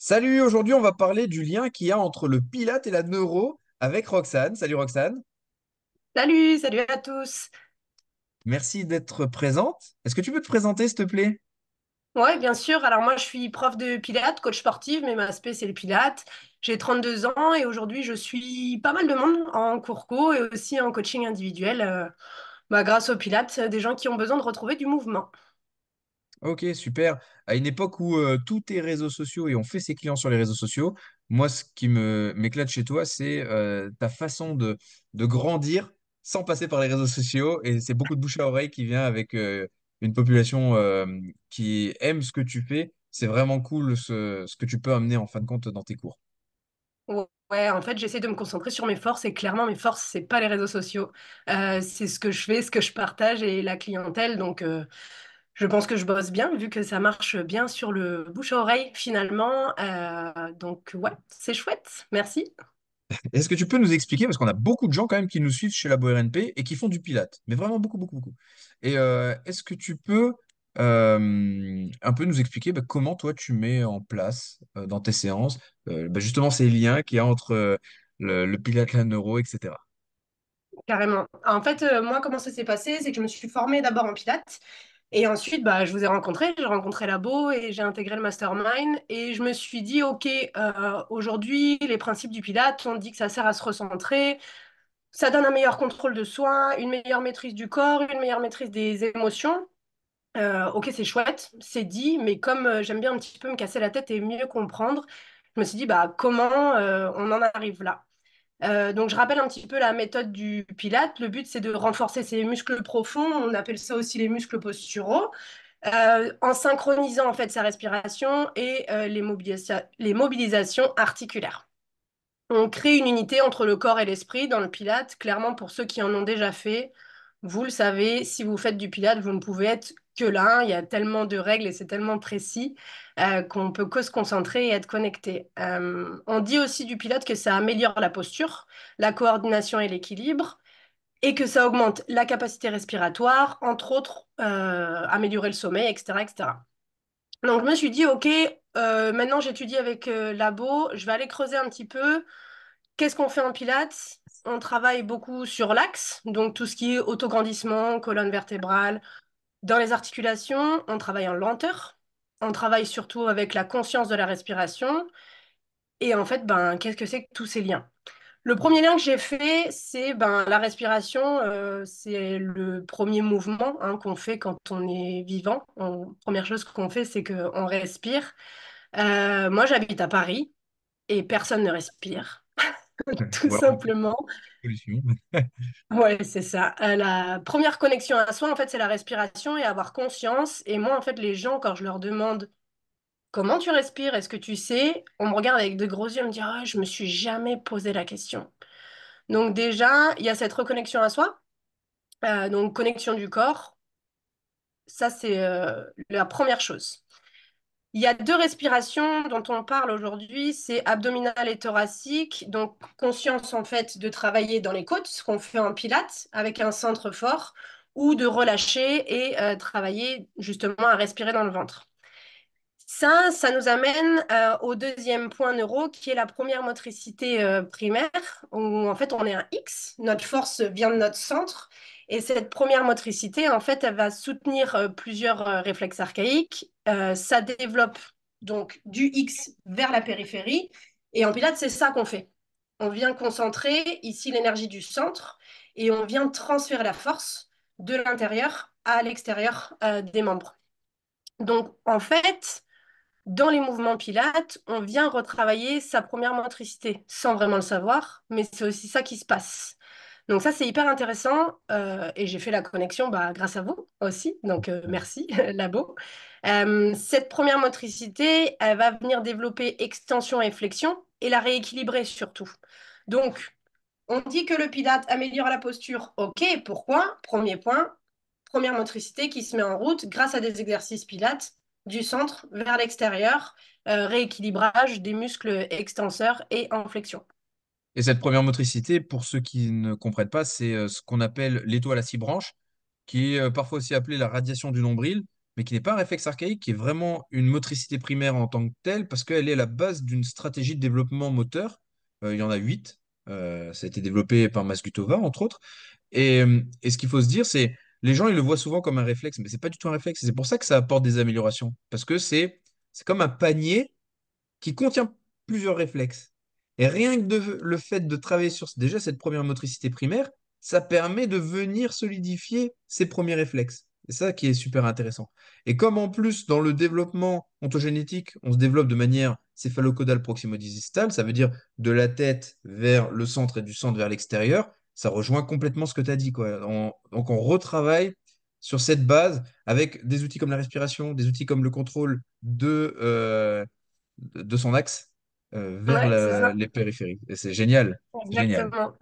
Salut, aujourd'hui on va parler du lien qu'il y a entre le pilate et la neuro avec Roxane. Salut Roxane, Salut, salut à tous. merci d'être présente. Est-ce que tu peux te présenter s'il te plaît? Ouais, bien sûr. Alors moi, je suis prof de pilates, coach sportif, mais ma spé, c'est le pilates. J'ai 32 ans et aujourd'hui, je suis pas mal de monde en cours co et aussi en coaching individuel, euh, bah, grâce au pilates, des gens qui ont besoin de retrouver du mouvement. Ok, super. À une époque où euh, tout est réseaux sociaux et on fait ses clients sur les réseaux sociaux, moi ce qui me m'éclate chez toi, c'est euh, ta façon de, de grandir sans passer par les réseaux sociaux et c'est beaucoup de bouche à oreille qui vient avec euh, une population euh, qui aime ce que tu fais. C'est vraiment cool ce, ce que tu peux amener en fin de compte dans tes cours. Ouais, en fait, j'essaie de me concentrer sur mes forces et clairement, mes forces, c'est pas les réseaux sociaux. C'est ce que je fais, ce que je partage et la clientèle. Donc, je pense que je bosse bien vu que ça marche bien sur le bouche à oreille finalement. Euh, donc, ouais, c'est chouette. Merci. Est-ce que tu peux nous expliquer, parce qu'on a beaucoup de gens quand même qui nous suivent chez Labo RNP et qui font du Pilate, mais vraiment beaucoup, beaucoup, beaucoup. Et euh, est-ce que tu peux euh, un peu nous expliquer bah, comment toi tu mets en place euh, dans tes séances bah, justement ces liens qu'il y a entre le, le Pilate, la neuro, etc. Carrément. En fait, moi, comment ça s'est passé? C'est que je me suis formée d'abord en Pilates et ensuite, bah, je vous ai rencontré, j'ai rencontré Labo et j'ai intégré le mastermind et je me suis dit, OK, euh, aujourd'hui, les principes du Pilates, on dit que ça sert à se recentrer, ça donne un meilleur contrôle de soi, une meilleure maîtrise du corps, une meilleure maîtrise des émotions. Euh, OK, c'est chouette, c'est dit, mais comme euh, j'aime bien un petit peu me casser la tête et mieux comprendre, je me suis dit, bah, comment on en arrive là? Euh, donc, je rappelle un petit peu la méthode du Pilate. Le but, c'est de renforcer ses muscles profonds. On appelle ça aussi les muscles posturaux, euh, en synchronisant en fait sa respiration et euh, les, les mobilisations articulaires. On crée une unité entre le corps et l'esprit dans le Pilate. Clairement, pour ceux qui en ont déjà fait, vous le savez, si vous faites du Pilate, vous ne pouvez être là. Il y a tellement de règles et c'est tellement précis euh, qu'on peut que se concentrer et être connecté. Euh, on dit aussi du Pilate que ça améliore la posture, la coordination et l'équilibre, et que ça augmente la capacité respiratoire, entre autres, euh, améliorer le sommeil, etc., etc. Donc, je me suis dit, OK, euh, maintenant j'étudie avec Labo, je vais aller creuser un petit peu. Qu'est-ce qu'on fait en Pilates? On travaille beaucoup sur l'axe, donc tout ce qui est autograndissement, colonne vertébrale. Dans les articulations, on travaille en lenteur. On travaille surtout avec la conscience de la respiration. Et en fait, ben, qu'est-ce que c'est que tous ces liens? Le premier lien que j'ai fait, c'est ben, la respiration. euh, c'est le premier mouvement hein, qu'on fait quand on est vivant. On- première chose qu'on fait, c'est qu'on respire. Euh, moi, j'habite à Paris et personne ne respire, tout simplement. Ouais, c'est ça. Euh, la première connexion à soi, en fait, c'est la respiration et avoir conscience. Et moi, en fait, les gens, quand je leur demande comment tu respires, est-ce que tu sais, on me regarde avec de gros yeux et me dit, ah, je me suis jamais posé la question. Donc déjà, il y a cette reconnexion à soi, euh, donc connexion du corps. Ça, c'est euh, la première chose. Il y a deux respirations dont on parle aujourd'hui, c'est abdominale et thoracique. Donc, conscience en fait de travailler dans les côtes, ce qu'on fait en pilates avec un centre fort, ou de relâcher et euh, travailler justement à respirer dans le ventre. Ça, ça nous amène euh, au deuxième point neuro, qui est la première motricité euh, primaire, où en fait on est un X, notre force vient de notre centre, et cette première motricité, en fait, elle va soutenir euh, plusieurs euh, réflexes archaïques. Euh, ça développe donc du X vers la périphérie, et en Pilates, c'est ça qu'on fait. On vient concentrer ici l'énergie du centre, et on vient transférer la force de l'intérieur à l'extérieur des membres. Donc, en fait, dans les mouvements Pilates, on vient retravailler sa première motricité sans vraiment le savoir, mais c'est aussi ça qui se passe. Donc ça, c'est hyper intéressant euh, et j'ai fait la connexion bah, grâce à vous aussi. Donc euh, merci, Labo. Euh, cette première motricité, elle va venir développer extension et flexion et la rééquilibrer surtout. Donc, on dit que le Pilate améliore la posture. Ok, pourquoi? Premier point, première motricité qui se met en route grâce à des exercices Pilates du centre vers l'extérieur, rééquilibrage des muscles extenseurs et en flexion. Et cette première motricité, pour ceux qui ne comprennent pas, c'est euh, ce qu'on appelle l'étoile à six branches, qui est euh, parfois aussi appelée la radiation du nombril. mais qui n'est pas un réflexe archaïque, qui est vraiment une motricité primaire en tant que telle, parce qu'elle est la base d'une stratégie de développement moteur. Euh, il y en a huit. Ça a été développé par Masgutova, entre autres. Et, ce qu'il faut se dire, c'est les gens, ils le voient souvent comme un réflexe, mais c'est pas du tout un réflexe. C'est pour ça que ça apporte des améliorations, parce que c'est comme un panier qui contient plusieurs réflexes. Et rien que le fait de travailler sur déjà cette première motricité primaire, ça permet de venir solidifier ces premiers réflexes. C'est ça qui est super intéressant. Et comme en plus, dans le développement ontogénétique, on se développe de manière céphalocodale proximodistale, ça veut dire de la tête vers le centre et du centre vers l'extérieur, ça rejoint complètement ce que tu as dit, quoi. On- donc on retravaille sur cette base avec des outils comme la respiration, des outils comme le contrôle de, euh, de son axe vers Ouais, la- ça. les périphéries. Et c'est génial. Exactement.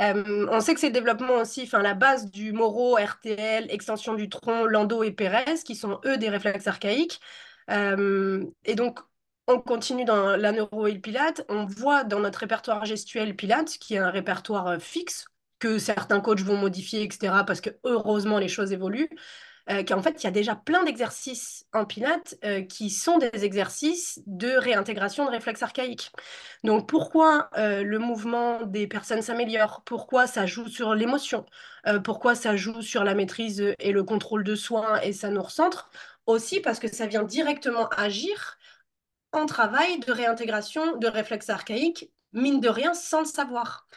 Euh, on sait que c'est le développement aussi, enfin la base du Moro, RTL, extension du tronc, Lando et Pérez, qui sont eux des réflexes archaïques. Euh, et donc, on continue dans la neuro et le pilate. On voit dans notre répertoire gestuel pilate, qui est un répertoire euh, fixe, que certains coachs vont modifier, etc., parce que heureusement les choses évoluent euh, qu'en fait, il y a déjà plein d'exercices en Pilates euh, qui sont des exercices de réintégration de réflexes archaïques. Donc, pourquoi euh, le mouvement des personnes s'améliore? Pourquoi ça joue sur l'émotion? Pourquoi ça joue sur la maîtrise et le contrôle de soi et ça nous recentre? Aussi parce que ça vient directement agir en travail de réintégration de réflexes archaïques, mine de rien, sans le savoir.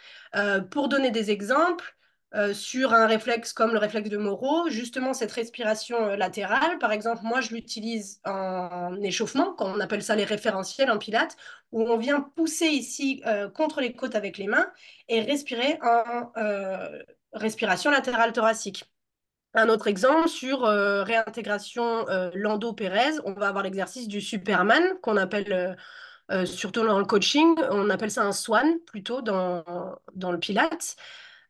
Pour donner des exemples, euh, sur un réflexe comme le réflexe de Moreau, justement cette respiration euh, latérale, par exemple, moi je l'utilise en échauffement, quand on appelle ça les référentiels en pilates, où on vient pousser ici euh, contre les côtes avec les mains et respirer en respiration latérale thoracique. Un autre exemple sur réintégration Lando-Pérez, on va avoir l'exercice du Superman qu'on appelle surtout dans le coaching, on appelle ça un swan plutôt dans, dans le Pilates.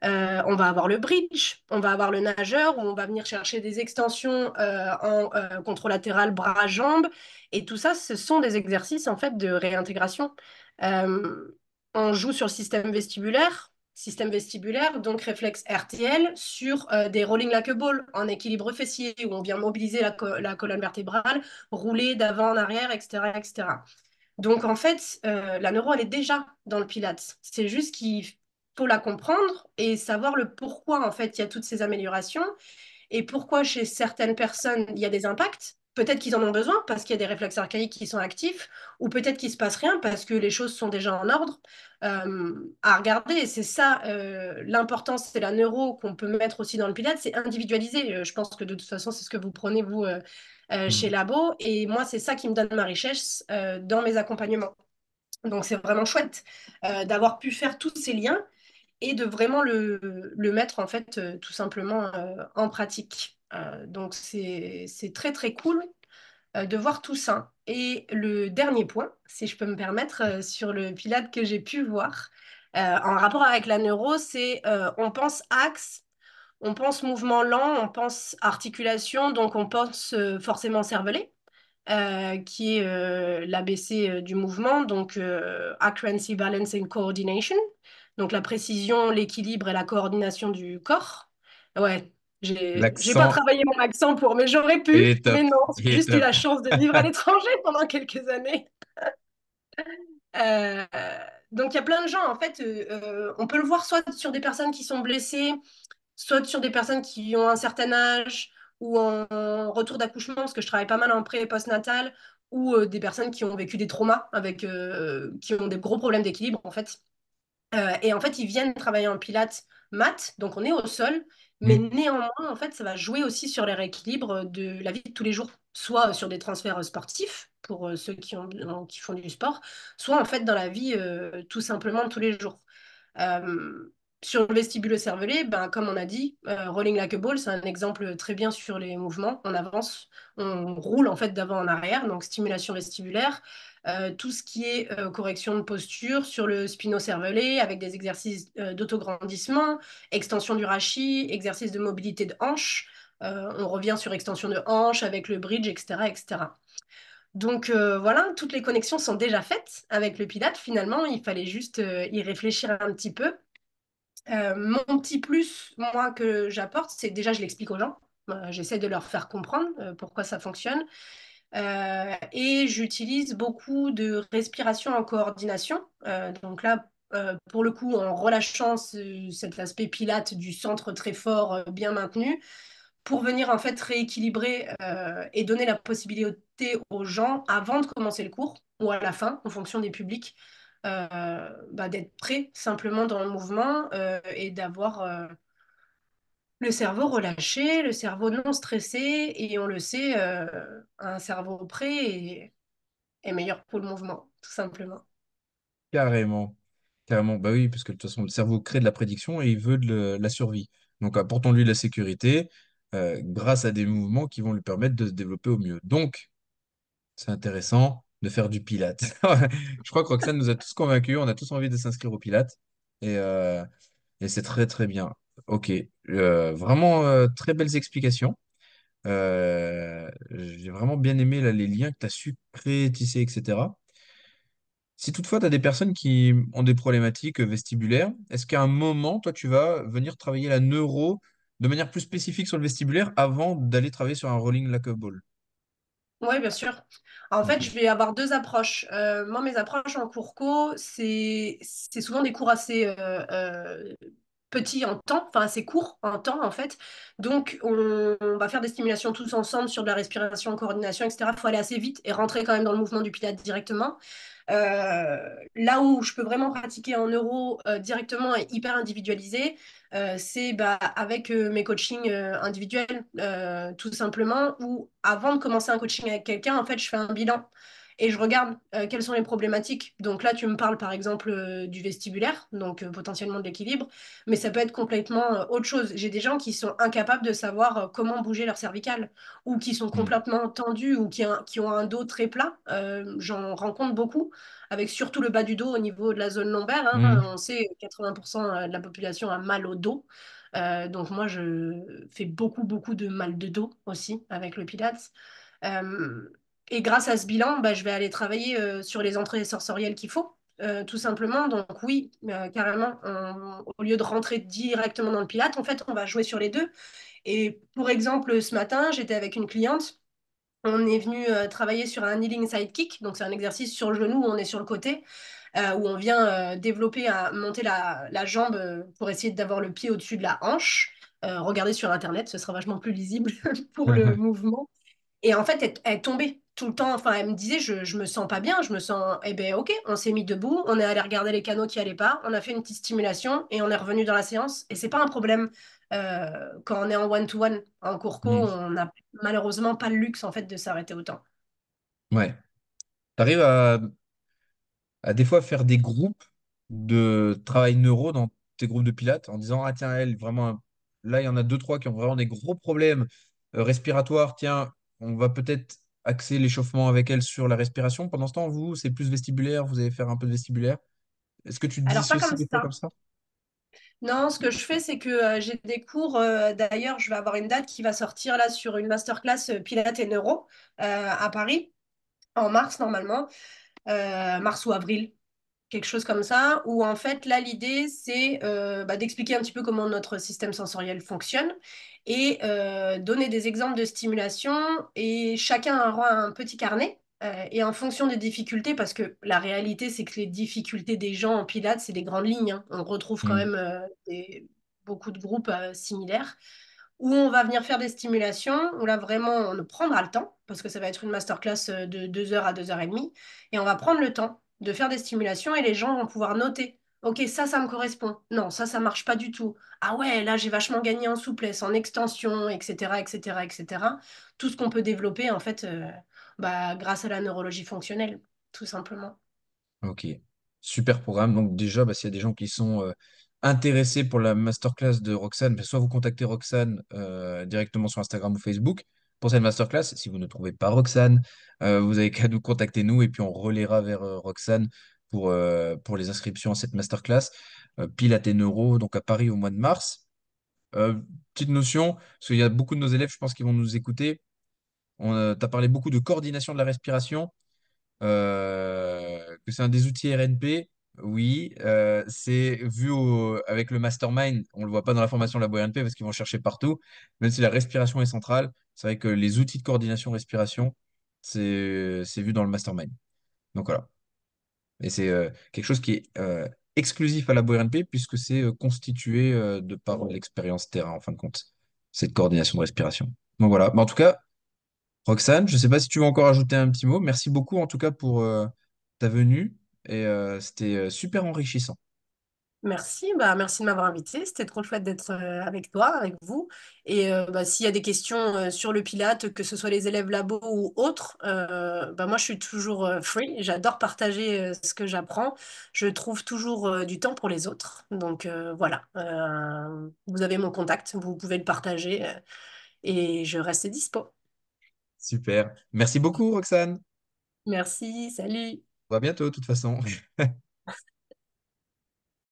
Euh, on va avoir le bridge, on va avoir le nageur où on va venir chercher des extensions euh, en euh, contralatéral bras-jambes. Et tout ça, ce sont des exercices en fait de réintégration. Euh, on joue sur le système vestibulaire, système vestibulaire, donc réflexe RTL, sur des rolling ball en équilibre fessier où on vient mobiliser la, co la colonne vertébrale, rouler d'avant en arrière, etc., etc. Donc, en fait, la neuro, elle est déjà dans le Pilates. C'est juste qu'il faut la comprendre et savoir le pourquoi, en fait, il y a toutes ces améliorations et pourquoi chez certaines personnes, il y a des impacts. Peut-être qu'ils en ont besoin parce qu'il y a des réflexes archaïques qui sont actifs, ou peut-être qu'il ne se passe rien parce que les choses sont déjà en ordre euh, à regarder. Et c'est ça euh, l'importance, c'est la neuro qu'on peut mettre aussi dans le pilates, c'est individualiser. Euh, je pense que de toute façon, c'est ce que vous prenez, vous, euh, euh, chez. Labo. Et moi, c'est ça qui me donne ma richesse dans mes accompagnements. Donc, c'est vraiment chouette d'avoir pu faire tous ces liens et de vraiment le, mettre en fait euh, tout simplement euh, en pratique. Euh, donc c'est très très cool de voir tout ça. Et le dernier point, si je peux me permettre, sur le Pilate que j'ai pu voir, en rapport avec la neuro, c'est on pense axe, on pense mouvement lent, on pense articulation, donc on pense forcément cervelet qui est l'ABC du mouvement, donc Accuracy, Balance and Coordination, donc la précision, l'équilibre et la coordination du corps. Ouais, j'ai pas travaillé mon accent pour, mais j'aurais pu, mais non, j'ai juste eu la chance de vivre à l'étranger pendant quelques années. Euh, donc il y a plein de gens, en fait, euh, euh, on peut le voir soit sur des personnes qui sont blessées, soit sur des personnes qui ont un certain âge ou en retour d'accouchement, parce que je travaille pas mal en pré et post-natal, ou euh, des personnes qui ont vécu des traumas, avec, qui ont des gros problèmes d'équilibre, en fait. Euh, et en fait, ils viennent travailler en pilates mat, donc on est au sol, mais Mm. néanmoins, en fait, ça va jouer aussi sur les rééquilibres de la vie de tous les jours, soit sur des transferts sportifs pour euh, ceux qui, ont, qui font du sport, soit en fait dans la vie euh, tout simplement de tous les jours. Euh, sur le vestibule cervelé, ben, comme on a dit, euh, rolling like a ball, c'est un exemple très bien sur les mouvements. On avance, on roule en fait d'avant en arrière, donc stimulation vestibulaire. Euh, tout ce qui est euh, correction de posture sur le spino-cervelé avec des exercices d'autograndissement, extension du rachis, exercice de mobilité de hanche. On revient sur extension de hanche avec le bridge, etc. etc. Donc voilà, toutes les connexions sont déjà faites avec le Pilate. Finalement, il fallait juste y réfléchir un petit peu. Euh, mon petit plus, moi, que j'apporte, c'est déjà, je l'explique aux gens. Euh, j'essaie de leur faire comprendre euh, pourquoi ça fonctionne. Et j'utilise beaucoup de respiration en coordination. Donc là, pour le coup, en relâchant ce- cet aspect pilate du centre très fort, bien maintenu, pour venir en fait rééquilibrer et donner la possibilité aux gens, avant de commencer le cours ou à la fin, en fonction des publics, bah, d'être prêts simplement dans le mouvement euh, et d'avoir euh, le cerveau relâché, le cerveau non stressé, et on le sait, euh, un cerveau prêt est, meilleur pour le mouvement, tout simplement. Carrément. Carrément. Bah oui, parce que de toute façon, le cerveau crée de la prédiction et il veut de la survie. Donc, apportons-lui la sécurité euh, grâce à des mouvements qui vont lui permettre de se développer au mieux. Donc, c'est intéressant de faire du Pilates. Je crois que Roxane nous a tous convaincus. On a tous envie de s'inscrire au Pilates. Et, euh, et c'est très, très bien. Ok. Euh, vraiment, euh, très belles explications. J'ai vraiment bien aimé les liens que tu as su créer, tisser, etc. Si toutefois tu as des personnes qui ont des problématiques vestibulaires, est-ce qu'à un moment, toi, tu vas venir travailler la neuro de manière plus spécifique sur le vestibulaire avant d'aller travailler sur un rolling like a ball? Oui, bien sûr. En fait, je vais avoir deux approches. Euh, moi, mes approches en cours co, c'est c'est souvent des cours assez euh, euh, petits en temps, enfin assez courts en temps, en fait. Donc, on, va faire des stimulations tous ensemble sur de la respiration, coordination, etc. Il faut aller assez vite et rentrer quand même dans le mouvement du Pilates directement. Euh, là où je peux vraiment pratiquer en euro euh, directement et hyper individualisé, euh, c'est bah, avec euh, mes coachings individuels, tout simplement, où avant de commencer un coaching avec quelqu'un, en fait, je fais un bilan et je regarde euh, quelles sont les problématiques. Donc là, tu me parles par exemple euh, du vestibulaire, donc euh, potentiellement de l'équilibre, mais ça peut être complètement autre chose. J'ai des gens qui sont incapables de savoir comment bouger leur cervicale, ou qui sont Hmm. complètement tendus, ou qui, ont un dos très plat. J'en rencontre beaucoup, avec surtout le bas du dos au niveau de la zone lombaire. hein. Hmm. On sait que 80% de la population a mal au dos. Donc moi, je fais beaucoup, beaucoup de mal de dos aussi avec le Pilates. Euh, et grâce à ce bilan, bah, je vais aller travailler euh, sur les entrées sensorielles qu'il faut, euh, tout simplement. Donc oui, euh, carrément, on- au lieu de rentrer directement dans le Pilates, en fait, on va jouer sur les deux. Et pour exemple, ce matin, j'étais avec une cliente. On est venu travailler sur un kneeling sidekick, donc c'est un exercice sur le genou où on est sur le côté, où on vient développer, à monter la, la jambe pour essayer d'avoir le pied au-dessus de la hanche. Regardez sur Internet, ce sera vachement plus lisible pour le mouvement. Et en fait, elle, elle tombait tout le temps. Enfin, elle me disait, je, je me sens pas bien, je me sens. Eh ben, ok, on s'est mis debout, on est allé regarder les canaux qui allaient pas, on a fait une petite stimulation et on est revenu dans la séance. Et c'est pas un problème euh, quand on est en one-to-one, en cours co, Hmm. on n'a malheureusement pas le luxe en fait de s'arrêter autant. Ouais. Tu arrives à, à des fois faire des groupes de travail neuro dans tes groupes de pilates en disant, ah tiens, elle, vraiment, là, il y en a deux, trois qui ont vraiment des gros problèmes euh, respiratoires. Tiens, on va peut-être axer l'échauffement avec elle sur la respiration. Pendant ce temps, vous, c'est plus vestibulaire, vous allez faire un peu de vestibulaire. Est-ce que tu te Alors, pas comme ça. comme ça? Non, ce que je fais, c'est que euh, j'ai des cours. euh, d'ailleurs, je vais avoir une date qui va sortir là sur une masterclass euh, Pilates et Neuro euh, à Paris en mars normalement, mars ou avril. Quelque chose comme ça, où en fait, là, l'idée, c'est euh, bah, d'expliquer un petit peu comment notre système sensoriel fonctionne et euh, donner des exemples de stimulation. Et chacun aura un petit carnet. euh, et en fonction des difficultés, parce que la réalité, c'est que les difficultés des gens en pilates, c'est des grandes lignes. hein. On retrouve quand Hmm. même des- beaucoup de groupes similaires où on va venir faire des stimulations, où là vraiment on prendra le temps, parce que ça va être une masterclass de 2 heures à 2 heures et demie, et on va prendre le temps de faire des stimulations et les gens vont pouvoir noter. Ok, ça, ça me correspond. Non, ça, ça marche pas du tout. Ah ouais, là, j'ai vachement gagné en souplesse, en extension, etc., etc., etc. Tout ce qu'on peut développer, en fait, euh, bah, grâce à la neurologie fonctionnelle, tout simplement. Ok, super programme. Donc déjà, bah, s'il y a des gens qui sont euh, intéressés pour la masterclass de Roxane, soit vous contactez Roxane euh, directement sur Instagram ou Facebook pour cette masterclass. Si vous ne trouvez pas Roxane, euh, vous avez qu'à nous contacter nous et puis on relaiera vers euh, Roxane pour, euh, pour les inscriptions à cette masterclass. Pilates et Neuro, donc à Paris au mois de mars. Petite notion, parce qu'il y a beaucoup de nos élèves, je pense, qui vont nous écouter. Tu as parlé beaucoup de coordination de la respiration, que c'est un des outils RNP. Oui, c'est vu avec le mastermind, on le voit pas dans la formation de la BNP parce qu'ils vont chercher partout, même si la respiration est centrale, c'est vrai que les outils de coordination respiration, c'est c'est vu dans le mastermind. Donc voilà. Et c'est euh, quelque chose qui est euh, exclusif à la BNP puisque c'est euh, constitué euh, de par l'expérience terrain en fin de compte, cette coordination de respiration. Donc voilà. Mais en tout cas, Roxane, je ne sais pas si tu veux encore ajouter un petit mot. Merci beaucoup en tout cas pour euh, ta venue et euh, c'était euh, super enrichissant. Merci, bah merci de m'avoir invité. C'était trop chouette d'être euh, avec toi, avec vous. Et euh, bah, s'il y a des questions euh, sur le Pilate, que ce soit les élèves labo ou autres, euh, bah, moi je suis toujours free. J'adore partager ce que j'apprends. Je trouve toujours du temps pour les autres. Donc voilà, vous avez mon contact, vous pouvez le partager et je reste dispo. Super. Merci beaucoup, Roxane. Merci, salut. À bientôt, de toute façon.